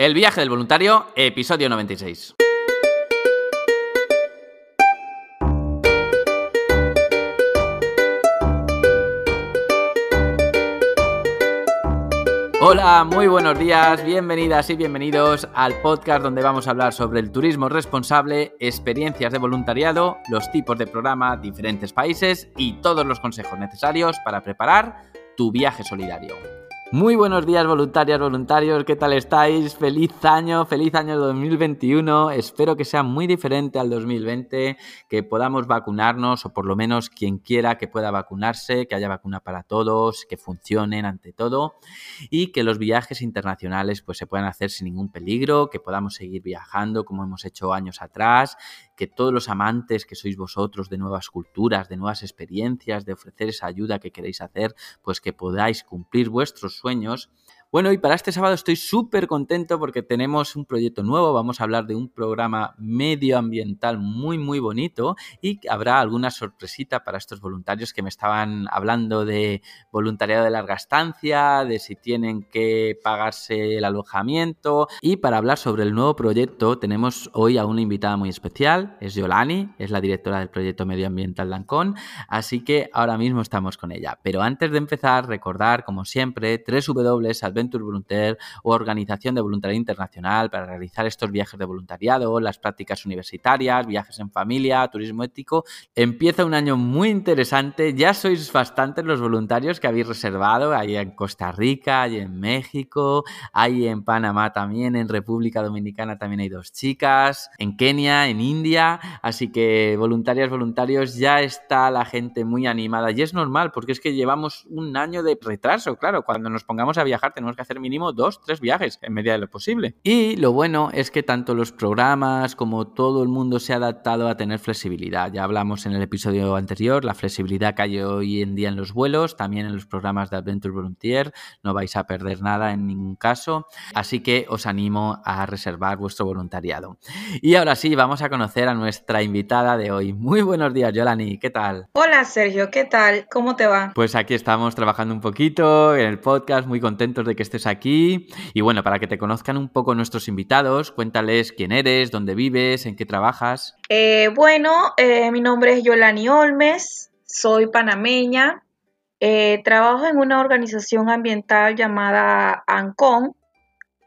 El viaje del voluntario, episodio 96. Hola, muy buenos días, bienvenidas y bienvenidos al podcast donde vamos a hablar sobre el turismo responsable, experiencias de voluntariado, los tipos de programa, diferentes países y todos los consejos necesarios para preparar tu viaje solidario. Muy buenos días voluntarias, voluntarios, ¿qué tal estáis? Feliz año, feliz año 2021. Espero que sea muy diferente al 2020, que podamos vacunarnos o por lo menos quien quiera que pueda vacunarse, que haya vacuna para todos, que funcionen ante todo y que los viajes internacionales pues se puedan hacer sin ningún peligro, que podamos seguir viajando como hemos hecho años atrás, que todos los amantes que sois vosotros de nuevas culturas, de nuevas experiencias, de ofrecer esa ayuda que queréis hacer, pues que podáis cumplir vuestros sueños bueno, y para este sábado estoy súper contento porque tenemos un proyecto nuevo, vamos a hablar de un programa medioambiental muy, muy bonito y habrá alguna sorpresita para estos voluntarios que me estaban hablando de voluntariado de larga estancia, de si tienen que pagarse el alojamiento. Y para hablar sobre el nuevo proyecto tenemos hoy a una invitada muy especial, es Yolani, es la directora del proyecto medioambiental Lancón, así que ahora mismo estamos con ella. Pero antes de empezar, recordar, como siempre, www Venture Volunteer o Organización de Voluntariado Internacional para realizar estos viajes de voluntariado, las prácticas universitarias, viajes en familia, turismo ético. Empieza un año muy interesante. Ya sois bastantes los voluntarios que habéis reservado. Hay en Costa Rica, hay en México, hay en Panamá también, en República Dominicana también hay dos chicas, en Kenia, en India. Así que voluntarias, voluntarios, ya está la gente muy animada. Y es normal porque es que llevamos un año de retraso. Claro, cuando nos pongamos a viajar tenemos que hacer mínimo dos, tres viajes en medida de lo posible. Y lo bueno es que tanto los programas como todo el mundo se ha adaptado a tener flexibilidad. Ya hablamos en el episodio anterior, la flexibilidad que hay hoy en día en los vuelos, también en los programas de Adventure Volunteer, no vais a perder nada en ningún caso. Así que os animo a reservar vuestro voluntariado. Y ahora sí, vamos a conocer a nuestra invitada de hoy. Muy buenos días, Yolani, ¿qué tal? Hola, Sergio, ¿qué tal? ¿Cómo te va? Pues aquí estamos trabajando un poquito en el podcast, muy contentos de que estés aquí. Y bueno, para que te conozcan un poco nuestros invitados, cuéntales quién eres, dónde vives, en qué trabajas. Eh, bueno, eh, mi nombre es Yolani Olmes, soy panameña, eh, trabajo en una organización ambiental llamada ANCON,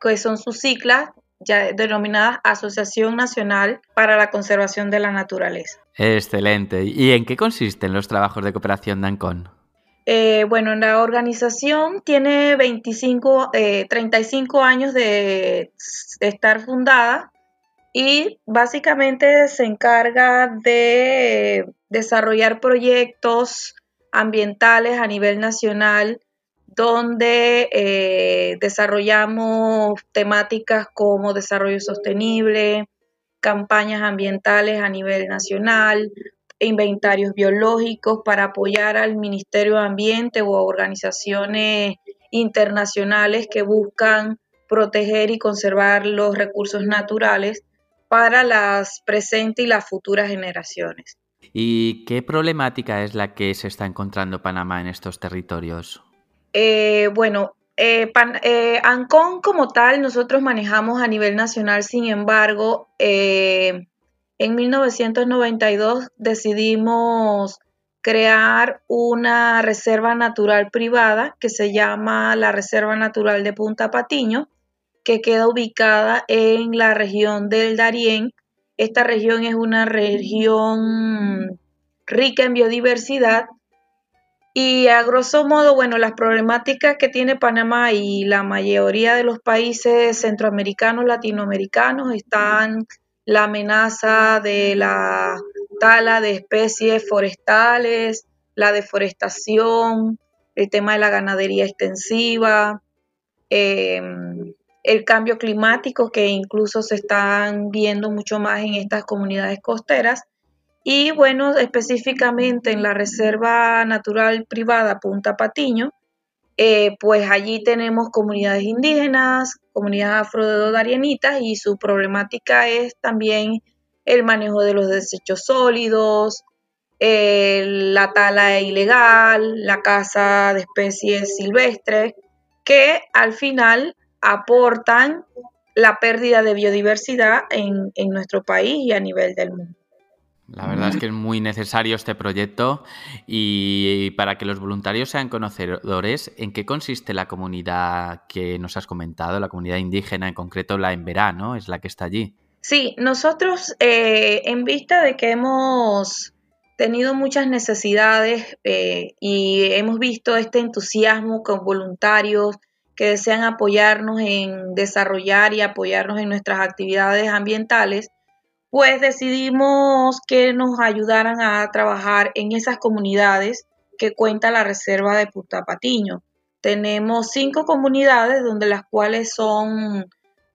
que son sus siglas ya denominadas Asociación Nacional para la Conservación de la Naturaleza. Excelente. ¿Y en qué consisten los trabajos de cooperación de ANCON? Eh, bueno, la organización tiene 25, 35 eh, años de, estar fundada y básicamente se encarga de desarrollar proyectos ambientales a nivel nacional donde eh, desarrollamos temáticas como desarrollo sostenible, campañas ambientales a nivel nacional, inventarios biológicos para apoyar al Ministerio de Ambiente o organizaciones internacionales que buscan proteger y conservar los recursos naturales para las presentes y las futuras generaciones. ¿Y qué problemática es la que se está encontrando Panamá en estos territorios? Eh, bueno, eh, eh, ANCON como tal nosotros manejamos a nivel nacional, sin embargo, en 1992 decidimos crear una reserva natural privada que se llama la Reserva Natural de Punta Patiño, que queda ubicada en la región del Darién. Esta región es una región rica en biodiversidad y a grosso modo, bueno, las problemáticas que tiene Panamá y la mayoría de los países centroamericanos, latinoamericanos están la amenaza de la tala de especies forestales, la deforestación, el tema de la ganadería extensiva, em, el cambio climático que incluso se están viendo mucho más en estas comunidades costeras. Y bueno, específicamente en la Reserva Natural Privada Punta Patiño, eh, pues allí tenemos comunidades indígenas, comunidades afrodarianitas y su problemática es también el manejo de los desechos sólidos, la tala ilegal, la caza de especies silvestres, que al final aportan la pérdida de biodiversidad en nuestro país y a nivel del mundo. La verdad es que es muy necesario este proyecto y para que los voluntarios sean conocedores, ¿en qué consiste la comunidad que nos has comentado, la comunidad indígena, en concreto la Emberá, ¿no? Es la que está allí. Sí, nosotros eh, en vista de que hemos tenido muchas necesidades eh, y hemos visto este entusiasmo con voluntarios que desean apoyarnos en desarrollar y apoyarnos en nuestras actividades ambientales, pues decidimos que nos ayudaran a trabajar en esas comunidades que cuenta la Reserva de Putapatiño. Tenemos cinco comunidades, donde las cuales son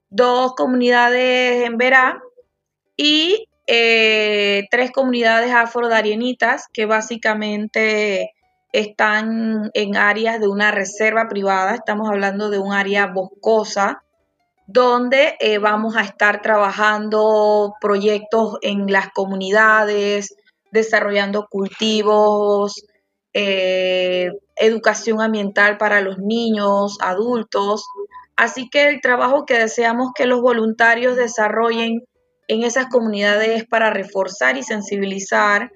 dos comunidades en Verá y eh, tres comunidades afrodarienitas que básicamente están en áreas de una reserva privada. Estamos hablando de un área boscosa donde eh, vamos a estar trabajando proyectos en las comunidades, desarrollando cultivos, eh, educación ambiental para los niños, adultos. Así que el trabajo que deseamos que los voluntarios desarrollen en esas comunidades es para reforzar y sensibilizar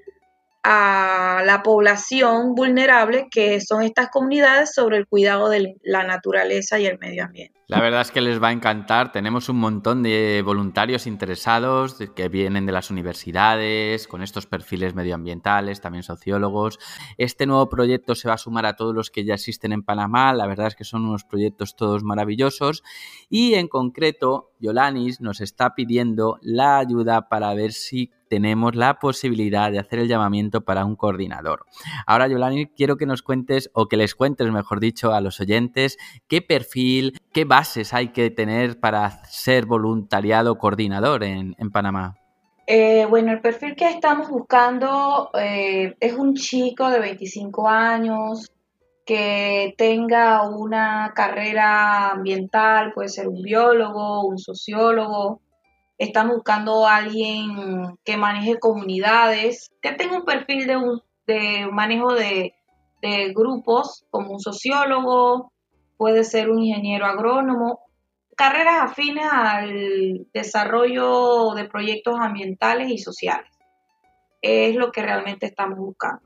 a la población vulnerable que son estas comunidades sobre el cuidado de la naturaleza y el medio ambiente. La verdad es que les va a encantar. Tenemos un montón de voluntarios interesados que vienen de las universidades, con estos perfiles medioambientales, también sociólogos. Este nuevo proyecto se va a sumar a todos los que ya existen en Panamá. La verdad es que son unos proyectos todos maravillosos. Y en concreto, Yolanis nos está pidiendo la ayuda para ver si tenemos la posibilidad de hacer el llamamiento para un coordinador. Ahora, Yolani, quiero que nos cuentes, o que les cuentes, mejor dicho, a los oyentes, qué perfil, qué bases hay que tener para ser voluntariado coordinador en, Panamá. Eh, bueno, el perfil que estamos buscando eh, es un chico de 25 años que tenga una carrera ambiental, puede ser un biólogo, un sociólogo, Estamos buscando alguien que maneje comunidades, que tenga un perfil de, un, de manejo de, grupos, como un sociólogo, puede ser un ingeniero agrónomo, carreras afines al desarrollo de proyectos ambientales y sociales. Es lo que realmente estamos buscando.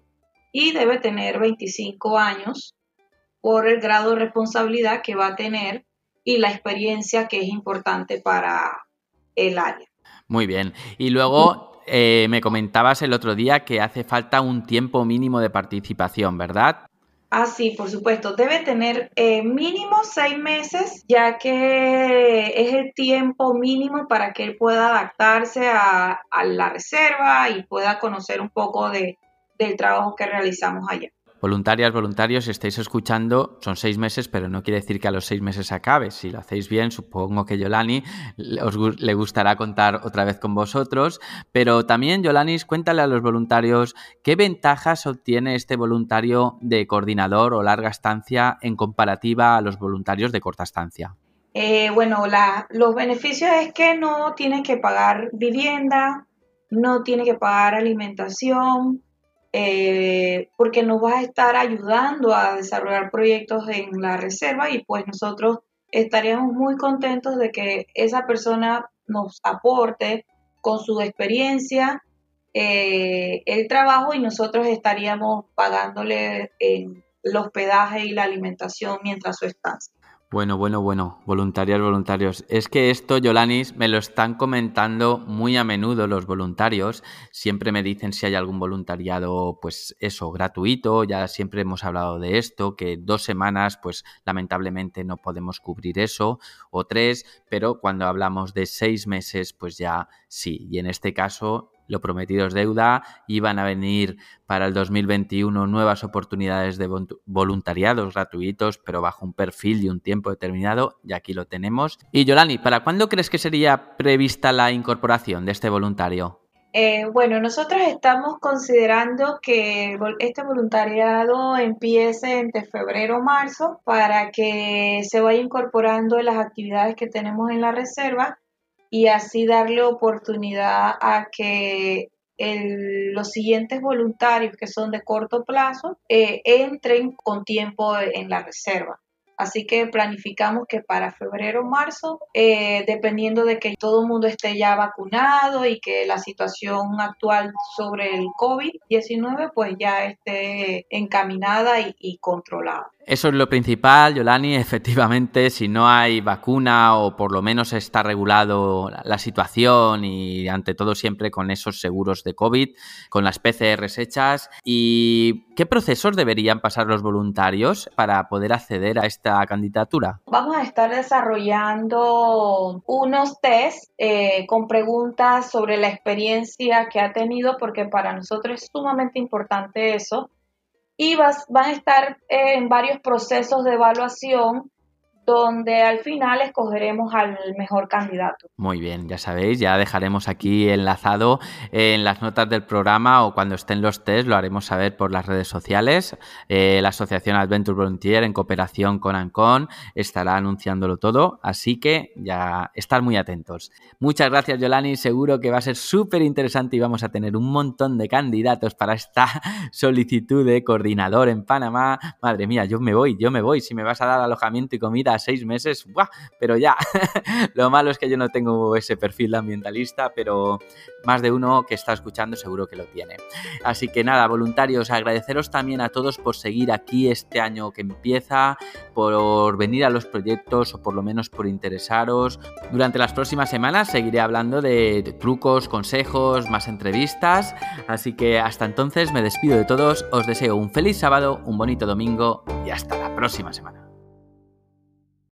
Y debe tener 25 años por el grado de responsabilidad que va a tener y la experiencia que es importante para, el área. Muy bien. Y luego eh, me comentabas el otro día que hace falta un tiempo mínimo de participación, ¿verdad? Ah, sí, por supuesto. Debe tener eh, mínimo seis meses, ya que es el tiempo mínimo para que él pueda adaptarse a, a la reserva y pueda conocer un poco de, del trabajo que realizamos allá. Voluntarias, voluntarios, si estáis escuchando, son seis meses, pero no quiere decir que a los seis meses acabe. Si lo hacéis bien, supongo que Yolani os le gustará contar otra vez con vosotros. Pero también, Yolani, cuéntale a los voluntarios qué ventajas obtiene este voluntario de coordinador o larga estancia en comparativa a los voluntarios de corta estancia. Eh, bueno, los beneficios es que no tiene que pagar vivienda, no tiene que pagar alimentación, eh, porque nos va a estar ayudando a desarrollar proyectos en la reserva y pues nosotros estaríamos muy contentos de que esa persona nos aporte con su experiencia eh, el trabajo y nosotros estaríamos pagándole el hospedaje y la alimentación mientras su estancia. Bueno, bueno, bueno, voluntarios, voluntarios. Es que esto, Yolanis, me lo están comentando muy a menudo los voluntarios. Siempre me dicen si hay algún voluntariado, pues eso, gratuito. Ya siempre hemos hablado de esto, que dos semanas, pues lamentablemente no podemos cubrir eso, o tres, pero cuando hablamos de seis meses, pues ya sí. Y en este caso, lo prometido es deuda, iban a venir para el 2021 nuevas oportunidades de voluntariados gratuitos, pero bajo un perfil y un tiempo determinado, y aquí lo tenemos. Y Yolani, ¿para cuándo crees que sería prevista la incorporación de este voluntario? Eh, bueno, nosotros estamos considerando que este voluntariado empiece entre febrero o marzo para que se vaya incorporando en las actividades que tenemos en la reserva y así darle oportunidad a que los siguientes voluntarios que son de corto plazo eh, entren con tiempo en la reserva. Así que planificamos que para febrero o marzo, eh, dependiendo de que todo el mundo esté ya vacunado y que la situación actual sobre el COVID-19 pues ya esté encaminada y, y controlada. Eso es lo principal, Yolani. Efectivamente, si no hay vacuna o por lo menos está regulado la situación y ante todo siempre con esos seguros de COVID, con las PCRs hechas. ¿Y qué procesos deberían pasar los voluntarios para poder acceder a esta candidatura? Vamos a estar desarrollando unos test eh, con preguntas sobre la experiencia que ha tenido, porque para nosotros es sumamente importante eso y vas, van a estar en varios procesos de evaluación donde al final escogeremos al mejor candidato. Muy bien, ya sabéis, ya dejaremos aquí enlazado en las notas del programa o cuando estén los test lo haremos saber por las redes sociales. Eh, la Asociación Adventure Volunteer en cooperación con Ancon estará anunciándolo todo, así que ya estar muy atentos. Muchas gracias Yolani, seguro que va a ser súper interesante y vamos a tener un montón de candidatos para esta solicitud de coordinador en Panamá. Madre mía, yo me voy, yo me voy, si me vas a dar alojamiento y comida seis meses, ¡buah! pero ya, lo malo es que yo no tengo ese perfil ambientalista, pero más de uno que está escuchando seguro que lo tiene. Así que nada, voluntarios, agradeceros también a todos por seguir aquí este año que empieza, por venir a los proyectos o por lo menos por interesaros. Durante las próximas semanas seguiré hablando de trucos, consejos, más entrevistas, así que hasta entonces me despido de todos, os deseo un feliz sábado, un bonito domingo y hasta la próxima semana.